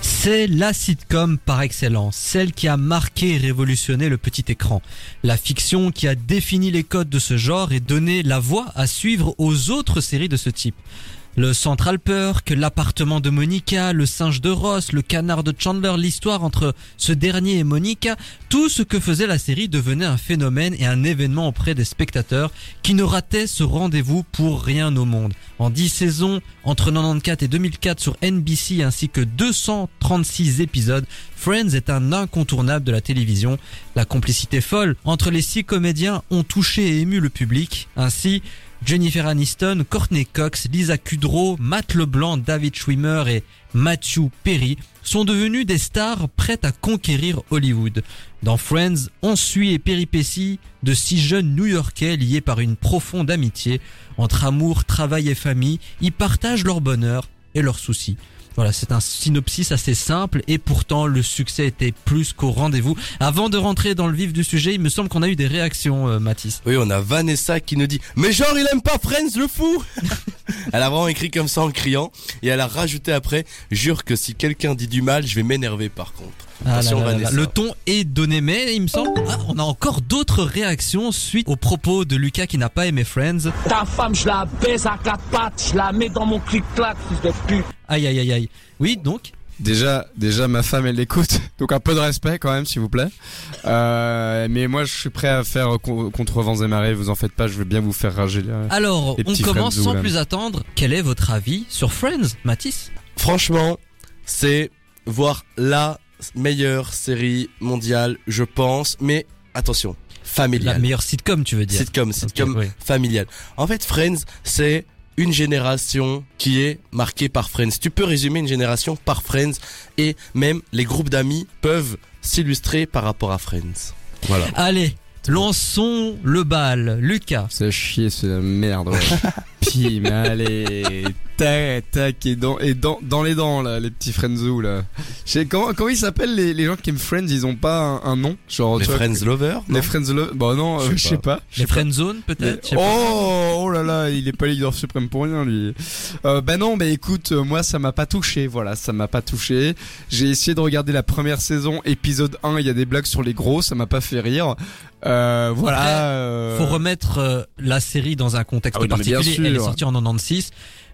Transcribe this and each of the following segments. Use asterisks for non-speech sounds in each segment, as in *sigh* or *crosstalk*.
C'est la sitcom par excellence, celle qui a marqué et révolutionné le petit écran. La fiction qui a défini les codes de ce genre et donné la voie à suivre aux autres séries de ce type. Le Central Perk, l'appartement de Monica, le singe de Ross, le canard de Chandler, l'histoire entre ce dernier et Monica, tout ce que faisait la série devenait un phénomène et un événement auprès des spectateurs qui ne rataient ce rendez-vous pour rien au monde. En 10 saisons, entre 94 et 2004 sur NBC ainsi que 236 épisodes, Friends est un incontournable de la télévision. La complicité folle entre les six comédiens ont touché et ému le public. Ainsi, Jennifer Aniston, Courtney Cox, Lisa Kudrow, Matt LeBlanc, David Schwimmer et Matthew Perry sont devenus des stars prêtes à conquérir Hollywood. Dans Friends, on suit les péripéties de six jeunes New-Yorkais liés par une profonde amitié. Entre amour, travail et famille, ils partagent leur bonheur et leurs soucis. Voilà, c'est un synopsis assez simple et pourtant le succès était plus qu'au rendez-vous. Avant de rentrer dans le vif du sujet, il me semble qu'on a eu des réactions, euh, Mathis. Oui, on a Vanessa qui nous dit Mais genre, il aime pas Friends, le fou *laughs* Elle a vraiment écrit comme ça en criant et elle a rajouté après Jure que si quelqu'un dit du mal, je vais m'énerver par contre. Ah Attention, là là là Vanessa. là. Le ton est donné, mais il me semble, ah, on a encore d'autres réactions suite aux propos de Lucas qui n'a pas aimé Friends. Ta femme, je la baise à quatre pattes, je la mets dans mon clic-clac, fils de pute. Aïe aïe aïe aïe. Oui, donc Déjà, déjà, ma femme, elle l'écoute, *laughs* donc un peu de respect quand même, s'il vous plaît. Euh, mais moi, je suis prêt à faire con- contre vents et marées. Vous en faites pas, je vais bien vous faire rager. alors, Les on commence sans plus attendre. Quel est votre avis sur Friends, Mathis? Franchement, c'est voir la meilleure série mondiale, je pense, mais attention, La familiale. meilleure sitcom, tu veux dire Sitcom, sitcom Ok, oui. familiale. En fait, Friends, c'est une génération qui est marquée par Friends. Tu peux résumer une génération par Friends et même les groupes d'amis peuvent s'illustrer par rapport à Friends. Voilà. Allez, lançons le bal. Lucas. C'est à chier, c'est la merde. Ouais. *laughs* Puis, mais allez, tac, tac, et dans, et dans, dans les dents là, les petits friendzou là. Je sais- comment, comment ils s'appellent les, les gens qui aiment Friends? Ils ont pas un, un nom, genre les tu vois, Friends Lovers non? Les Friends Love. Bon non, Je euh, sais je sais pas. Les. Friendzone, peut-être? Je sais pas. Oh, oh là là, il est pas leader suprême pour rien lui. Euh, bah non, bah écoute, euh, moi ça m'a pas touché, voilà, ça m'a pas touché. J'ai essayé de regarder la première saison, épisode 1, il y a des blagues sur les gros, ça m'a pas fait rire. Euh, voilà. Après, euh, Faut remettre euh, la série dans un contexte Ah oui, particulier. Elle est sortie en 96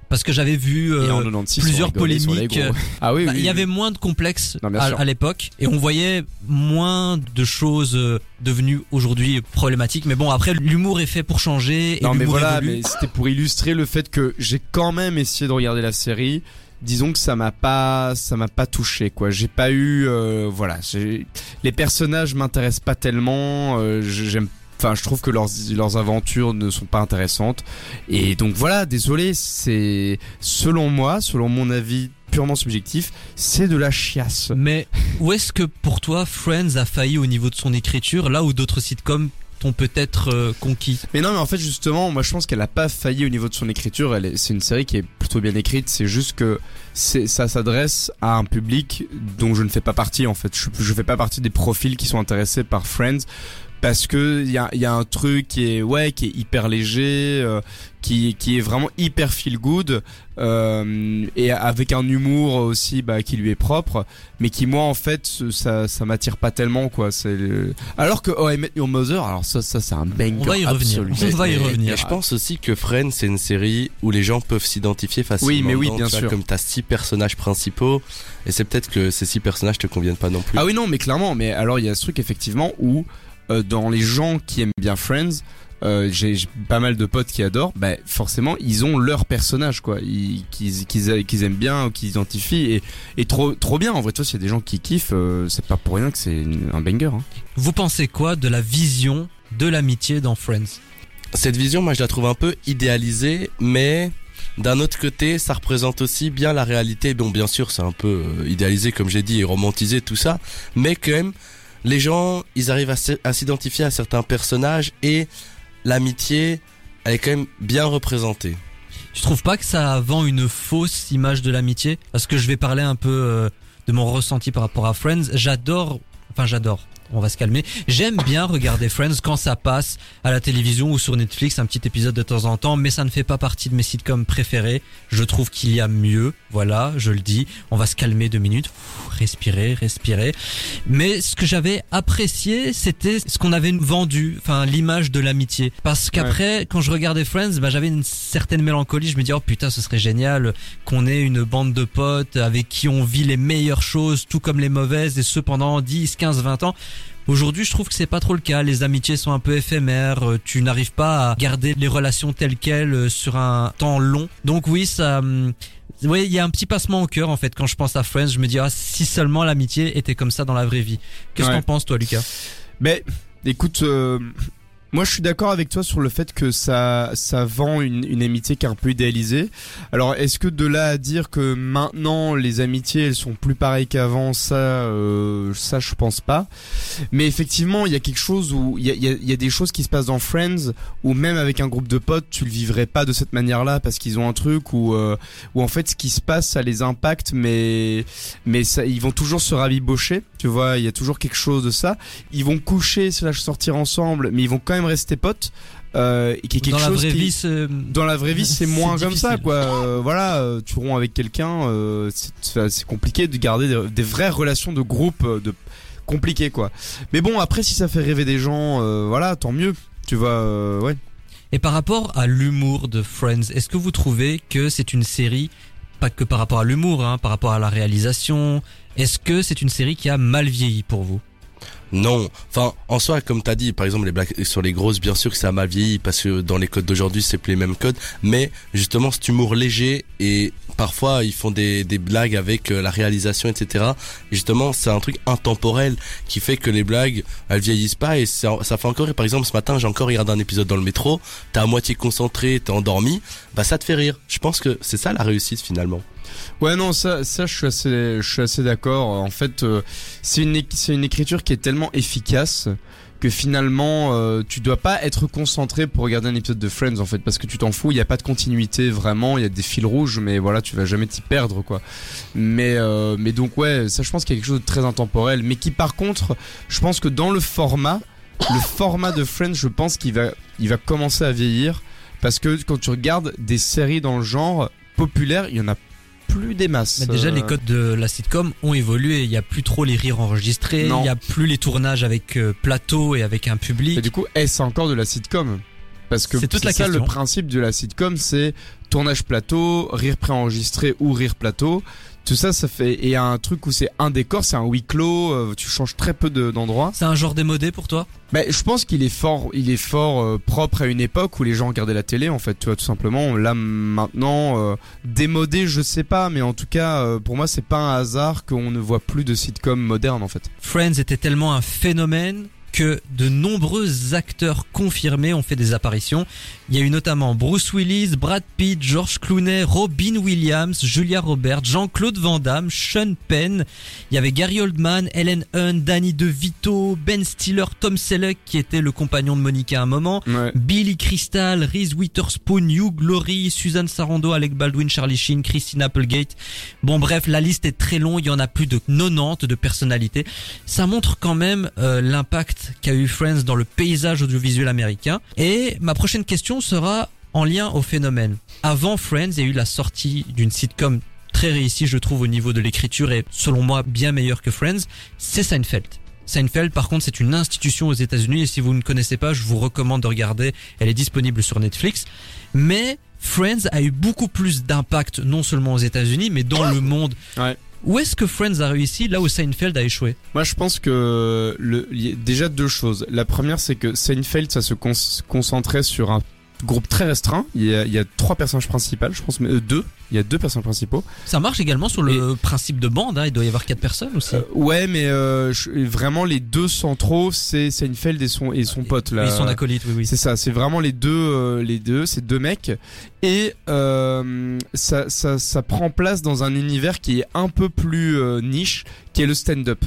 parce que j'avais vu euh, et en 96, plusieurs polémiques. gros. Ah oui, Bah, oui, il y avait moins de complexes Non, à, l'époque et on voyait moins de choses euh, devenues aujourd'hui problématiques. Mais bon, après l'humour est fait pour changer et Non mais voilà, évolue. mais c'était pour illustrer le fait que j'ai quand même essayé de regarder la série. Disons que ça m'a pas, ça m'a pas touché quoi. J'ai pas eu, euh, voilà, les personnages m'intéressent pas tellement. euh, j'aime, enfin, je trouve que leurs leurs aventures ne sont pas intéressantes. Et donc voilà, désolé, c'est selon moi, selon mon avis purement subjectif, c'est de la chiasse. Mais où est-ce que pour toi Friends a failli au niveau de son écriture, là où d'autres sitcoms t'ont peut-être euh, conquis Mais non, mais en fait, justement, moi je pense qu'elle a pas failli au niveau de son écriture. Elle est, c'est une série qui est plutôt bien écrite. C'est juste que ça s'adresse à un public dont je ne fais pas partie, en fait. Je, je fais pas partie des profils qui sont intéressés par Friends. Parce que il y a, il y a un truc qui est ouais qui est hyper léger, euh, qui qui est vraiment hyper feel good euh, et avec un humour aussi bah, qui lui est propre, mais qui moi en fait ça ça m'attire pas tellement quoi. C'est le- alors que Oh I Met Your Mother, alors ça ça c'est un banger On va y revenir. On va y revenir. et je pense aussi que Friends, c'est une série où les gens peuvent s'identifier facilement. Oui, mais oui, bien tu vois, sûr. Comme t'as six personnages principaux, et c'est peut-être que ces six personnages te conviennent pas non plus. Ah oui non mais clairement mais alors il y a ce truc effectivement où dans les gens qui aiment bien Friends euh, j'ai j'ai pas mal de potes qui adorent bah forcément ils ont leur personnage quoi ils, qu'ils qu'ils qu'ils aiment bien ou qu'ils identifient et, et trop trop bien en vrai toi s'il y a des gens qui kiffent euh, c'est pas pour rien que c'est un banger hein. Vous pensez quoi de la vision de l'amitié dans Friends? Cette vision, moi, je la trouve un peu idéalisée, mais d'un autre côté, ça représente aussi bien la réalité. Bon, bien sûr, c'est un peu euh, idéalisé, comme j'ai dit, et romantisé, tout ça, mais quand même, les gens, ils arrivent à s'identifier à certains personnages et l'amitié, elle est quand même bien représentée. Tu trouves pas que ça vend une fausse image de l'amitié? Parce que je vais parler un peu euh, de mon ressenti par rapport à Friends. J'adore, enfin j'adore. On va se calmer. J'aime bien regarder Friends quand ça passe à la télévision ou sur Netflix, un petit épisode de temps en temps, mais ça ne fait pas partie de mes sitcoms préférés. Je trouve qu'il y a mieux, voilà, je le dis. On va se calmer deux minutes, respirer, respirer. Mais ce que j'avais apprécié, c'était ce qu'on avait vendu, enfin l'image de l'amitié. Parce qu'après, quand je regardais Friends, bah, j'avais une certaine mélancolie. Je me dis oh putain, ce serait génial qu'on ait une bande de potes avec qui on vit les meilleures choses, tout comme les mauvaises, et ce pendant 10, 15, 20 ans. Aujourd'hui, je trouve que c'est pas trop le cas. Les amitiés sont un peu éphémères. euh, Tu n'arrives pas à garder les relations telles quelles euh, sur un temps long. Donc oui, ça, hum, oui, il y a un petit passement au cœur en fait quand je pense à Friends. Je me dis ah si seulement l'amitié était comme ça dans la vraie vie. Qu'est-ce que Ouais. t'en penses toi, Lucas? Mais écoute, euh, moi je suis d'accord avec toi sur le fait que ça ça vend une, une amitié qui est un peu idéalisée. Alors est-ce que de là à dire que maintenant les amitiés elles sont plus pareilles qu'avant, ça euh, ça je pense pas. Mais effectivement il y a quelque chose où il y a, y, a, y a des choses qui se passent dans Friends où même avec un groupe de potes tu le vivrais pas de cette manière-là parce qu'ils ont un truc où euh, où en fait ce qui se passe ça les impacte mais mais ça ils vont toujours se rabibocher. Tu vois il y a toujours quelque chose de ça ils vont coucher slash sortir ensemble, mais ils vont quand même rester potes. Euh, et qui est quelque Dans la chose vraie qui, vie, dans la vraie vie, c'est *laughs* moins comme ça, quoi. Euh, voilà, euh, tu romps avec quelqu'un, euh, c'est compliqué de garder des, des vraies relations de groupe, de compliquées, quoi. Mais bon, après, si ça fait rêver des gens, voilà, tant mieux. Tu vois, euh, ouais. Et par rapport à l'humour de Friends, est-ce que vous trouvez que c'est une série, pas que par rapport à l'humour, hein, par rapport à la réalisation, est-ce que c'est une série qui a mal vieilli pour vous? Non, enfin en soi comme t'as dit par exemple les blagues sur les grosses bien sûr que ça a mal vieilli parce que dans les codes d'aujourd'hui c'est plus les mêmes codes. Mais justement cet humour léger et parfois ils font des, des blagues avec euh, la réalisation etc et justement c'est un truc intemporel qui fait que les blagues elles vieillissent pas. Et ça, ça fait encore rire. par exemple ce matin j'ai encore regardé un épisode dans le métro. T'es à moitié concentré t'es endormi. Bah ça te fait rire. Je pense que c'est ça la réussite finalement Ouais, non, ça, ça, je suis assez, assez d'accord. En fait, euh, c'est une, une écriture qui est tellement efficace que finalement, euh, tu dois pas être concentré pour regarder un épisode de Friends, en fait, parce que tu t'en fous. Il y a pas de continuité vraiment. Il y a des fils rouges, mais voilà, tu vas jamais t'y perdre, quoi. Mais, euh, mais donc ouais, ça, je pense qu'il y a quelque chose de très intemporel, mais qui, par contre, je pense que dans le format, le format de Friends, je pense qu'il va, il va commencer à vieillir. Parce que quand tu regardes des séries dans le genre populaire, il y en a plus des masses. Mais déjà, Euh, les codes de la sitcom ont évolué. Il y a plus trop les rires enregistrés. Non. Il y a plus les tournages avec euh, plateau et avec un Et public. du coup, est-ce encore de la sitcom? Parce que C'est toute la ça question. le principe de la sitcom, c'est tournage plateau, rire préenregistré ou rire plateau. Tout ça, ça fait et un truc où c'est un décor, c'est un huis clos. euh, tu changes très peu de- d'endroits. C'est un genre démodé pour toi? Mais je pense qu'il est fort, il est fort euh, propre à une époque où les gens regardaient la télé. En fait, tu vois, tout simplement. Là maintenant, euh, démodé, je sais pas, mais en tout cas, euh, pour moi, c'est pas un hasard qu'on ne voit plus de sitcom moderne en fait. Friends était tellement un phénomène que de nombreux acteurs confirmés ont fait des apparitions. Il y a eu notamment Bruce Willis, Brad Pitt, George Clooney, Robin Williams, Julia Roberts, Jean-Claude Van Damme, Sean Penn. Il y avait Gary Oldman, Ellen Hunt, Danny DeVito, Ben Stiller, Tom Selleck qui était le compagnon de Monica à un moment. Ouais. Billy Crystal, Reese Witherspoon, Hugh Glory, Suzanne Sarandon, Alec Baldwin, Charlie Sheen, Christine Applegate. Bon bref, la liste est très longue, il y en a plus de 90 de personnalités. Ça montre quand même euh, l'impact qu'a eu Friends dans le paysage audiovisuel américain. Et ma prochaine question sera en lien au phénomène. Avant Friends, il y a eu la sortie d'une sitcom très réussie, je trouve, au niveau de l'écriture et selon moi bien meilleure que Friends, c'est Seinfeld. Seinfeld, par contre, c'est une institution aux États-Unis et si vous ne connaissez pas, je vous recommande de regarder. Elle est disponible sur Netflix. Mais Friends a eu beaucoup plus d'impact, non seulement aux États-Unis, mais dans le monde. Ouais. Où est-ce que Friends a réussi? Là où Seinfeld a échoué Moi, je pense que le, y a déjà deux choses. La première, c'est que Seinfeld, ça se con- concentrait sur un groupe très restreint. Il y a, il y a trois personnages principaux, je pense, mais euh, deux. Il y a deux personnages principaux. Ça marche également sur le principe de bande, hein, il doit y avoir quatre personnes aussi. Euh, ouais, mais euh, je- vraiment les deux centraux, c'est Seinfeld et son et son pote là. Ils sont acolytes, oui, oui. C'est ça, c'est vraiment les deux, les deux, c'est deux mecs, et ça, ça, ça prend place dans un univers qui est un peu plus niche, qui est le stand-up.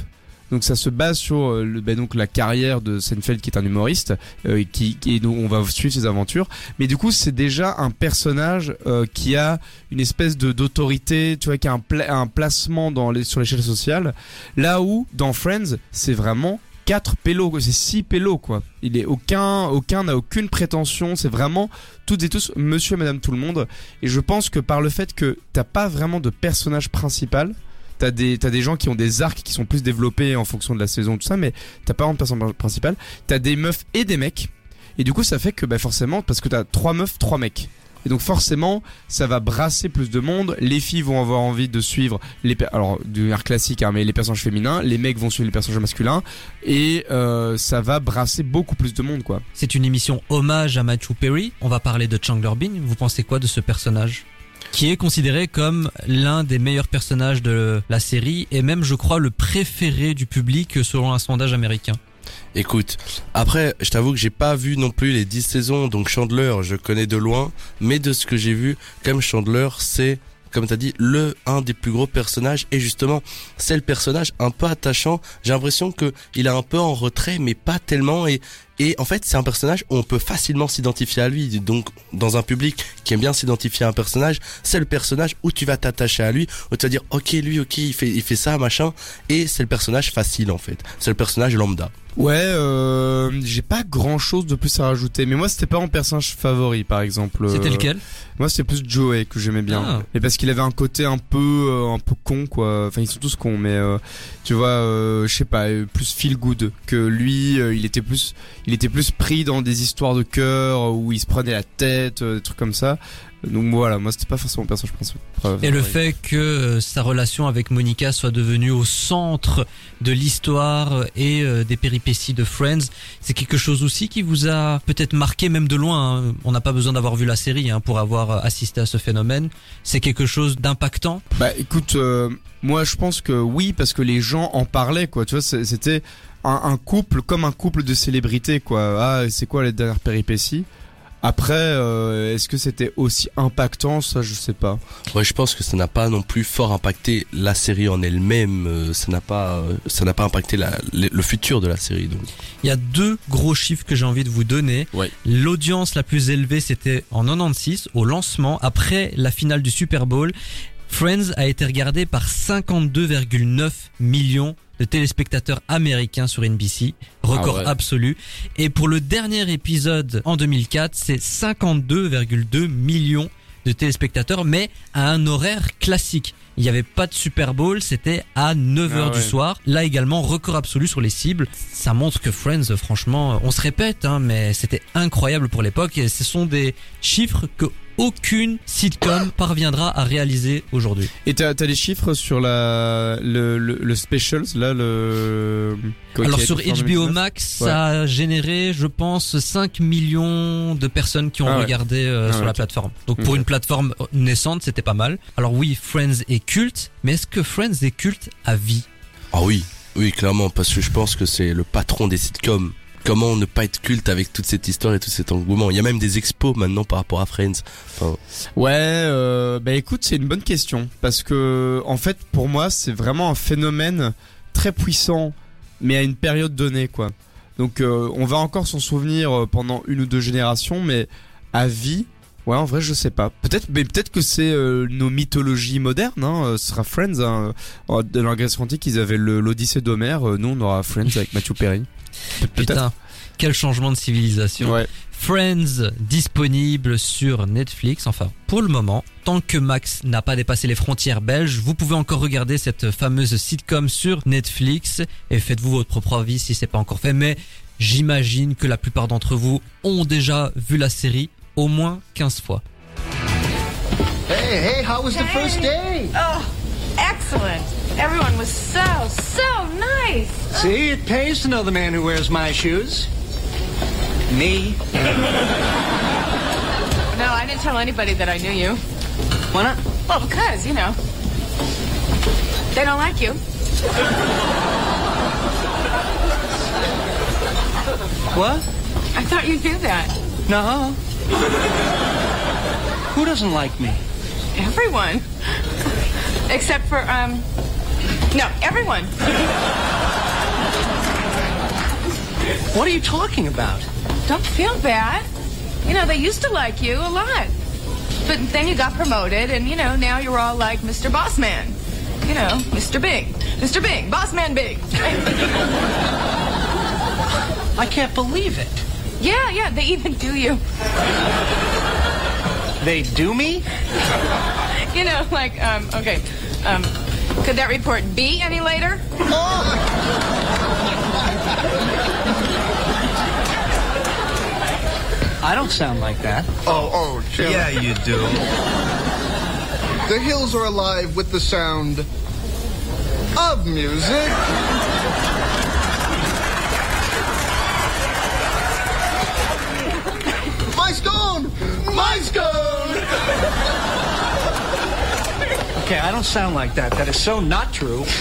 Donc ça se base sur euh, le, ben donc la carrière de Seinfeld qui est un humoriste, euh, qui, et donc on va suivre ses aventures. Mais du coup c'est déjà un personnage euh, qui a une espèce de d'autorité, tu vois, qui a un, un placement dans les, sur l'échelle sociale. Là où dans Friends c'est vraiment quatre pélos, quoi. c'est six pélos quoi. Il est aucun, aucun n'a aucune prétention. C'est vraiment toutes et tous Monsieur et Madame tout le monde. Et je pense que par le fait que t'as pas vraiment de personnage principal. T'as des, gens qui ont des arcs qui sont plus développés en fonction de la saison, tout ça, mais t'as pas de personnage principal. T'as des meufs et des mecs. Et du coup, ça fait que, bah, forcément, parce que t'as trois meufs, trois mecs. Et donc forcément, ça va brasser plus de monde. Les filles vont avoir envie de suivre les alors du air classique, hein, les personnages féminins. Les mecs vont suivre les personnages masculins, et euh, ça va brasser beaucoup plus de monde, quoi. C'est une émission hommage à Matthew Perry. On va parler de Chandler Bing. Vous pensez quoi de ce personnage? Qui est considéré comme l'un des meilleurs personnages de la série et même je crois le préféré du public selon un sondage américain. Écoute, après, je t'avoue que j'ai pas vu non plus les 10 saisons, donc Chandler, je connais de loin, mais de ce que j'ai vu, comme Chandler, c'est, comme t'as dit, le, un des plus gros personnages, et justement, c'est le personnage un peu attachant, j'ai l'impression que il est un peu en retrait, mais pas tellement, et, et en fait, c'est un personnage où on peut facilement s'identifier à lui, donc, dans un public qui aime bien s'identifier à un personnage, c'est le personnage où tu vas t'attacher à lui, où tu vas dire, ok, lui, ok, il fait, il fait ça, machin, et c'est le personnage facile, en fait. C'est le personnage lambda. Ouais, euh, j'ai pas grand chose de plus à rajouter. Mais moi, c'était pas mon personnage favori, par exemple. C'était Euh, lequel? Moi, c'était plus Joey que j'aimais bien. Ah. Et parce qu'il avait un côté un peu, euh, un peu con, quoi. Enfin, ils sont tous cons, mais euh, tu vois, euh, je sais pas, euh, plus feel good que lui. il était plus, il était plus pris dans des histoires de cœur où il se prenait la tête, des trucs comme ça. Donc voilà, moi, c'était pas forcément mon personnage principal. Et le fait que euh, sa relation avec Monica soit devenue au centre de l'histoire et euh, des péripéties de Friends, c'est quelque chose aussi qui vous a peut-être marqué même de loin. hein. On n'a pas besoin d'avoir vu la série hein, pour avoir euh, assisté à ce phénomène. C'est quelque chose d'impactant. Bah écoute, euh, moi je pense que oui parce que les gens en parlaient quoi. Tu vois, c'était un, un couple comme un couple de célébrités quoi. Ah, c'est quoi les dernières péripéties? Après, euh, est-ce que c'était aussi impactant? Ça, je sais pas. Ouais, je pense que ça n'a pas non plus fort impacté la série en elle-même. euh, ça n'a pas, euh, ça n'a pas impacté la, le le futur de la série. Donc. Il y a deux gros chiffres que j'ai envie de vous donner. Ouais. L'audience la plus élevée, c'était en 96, au lancement, après la finale du Super Bowl. Friends a été regardé par 52,9 millions de téléspectateurs américains sur NBC, record Ah ouais. absolu. Et pour le dernier épisode en 2004, c'est 52,2 millions de téléspectateurs, mais à un horaire classique. Il n'y avait pas de Super Bowl, c'était à 9h Ah du soir. Là également, record absolu sur les cibles. Ça montre que Friends, franchement, on se répète, hein, mais c'était incroyable pour l'époque. Et ce sont des chiffres que aucune sitcom parviendra à réaliser aujourd'hui. Et t'as as les chiffres sur la le, le, le specials là le. Alors sur HBO 2019? Max, Ouais. ça a généré, je pense, 5 millions de personnes qui ont Ah ouais. regardé euh, Ah sur ouais, la plateforme. Donc pour Ok. une plateforme naissante, c'était pas mal. Alors oui, Friends est culte, mais est-ce que Friends est culte à vie? Ah oui, oui, clairement, parce que je pense que c'est le patron des sitcoms. Comment ne pas être culte avec toute cette histoire et tout cet engouement Il y a même des expos maintenant par rapport à Friends. Ouais, euh, bah écoute, c'est une bonne question parce que en fait, pour moi, c'est vraiment un phénomène très puissant, mais à une période donnée, quoi. Donc, euh, on va encore s'en souvenir euh, pendant une ou deux générations, mais à vie, ouais, en vrai, je sais pas. Peut-être, mais peut-être que c'est euh, nos mythologies modernes. Hein, ce sera Friends. Hein. Dans la Grèce antique, ils avaient l'Odyssée d'Homère. nous, on aura Friends avec Matthew Perry. Putain, quel changement de civilisation. Ouais. Friends disponible sur Netflix. Enfin, pour le moment, tant que Max n'a pas dépassé les frontières belges, vous pouvez encore regarder cette fameuse sitcom sur Netflix et faites-vous votre propre avis si c'est pas encore fait. Mais j'imagine que la plupart d'entre vous ont déjà vu la série au moins 15 fois. Hey, hey, how was the first day? Oh, excellent. Everyone was so, so nice. See, it pays to know the man who wears my shoes. Me. No, I didn't tell anybody that I knew you. Why not? Well, because, you know, they don't like you. What? I thought you knew that. No. Who doesn't like me? Everyone. Except for, um, no, everyone. What are you talking about? Don't feel bad. You know, they used to like you a lot. But then you got promoted, and, you know, now you're all like Mr. Bossman. You know, Mr. Big. Mr. Big. Bossman Big. I can't believe it. Yeah, yeah, they even do you. They do me? You know, like, um, okay, um, could that report be any later? Oh. I don't sound like that. Oh, oh, Jim. Yeah, you do. The hills are alive with the sound of music. My stone! My stone! Okay, I don't sound like that. That is so not true. *laughs*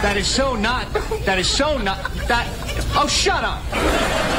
That is so not. That is so not. That. Oh, shut up!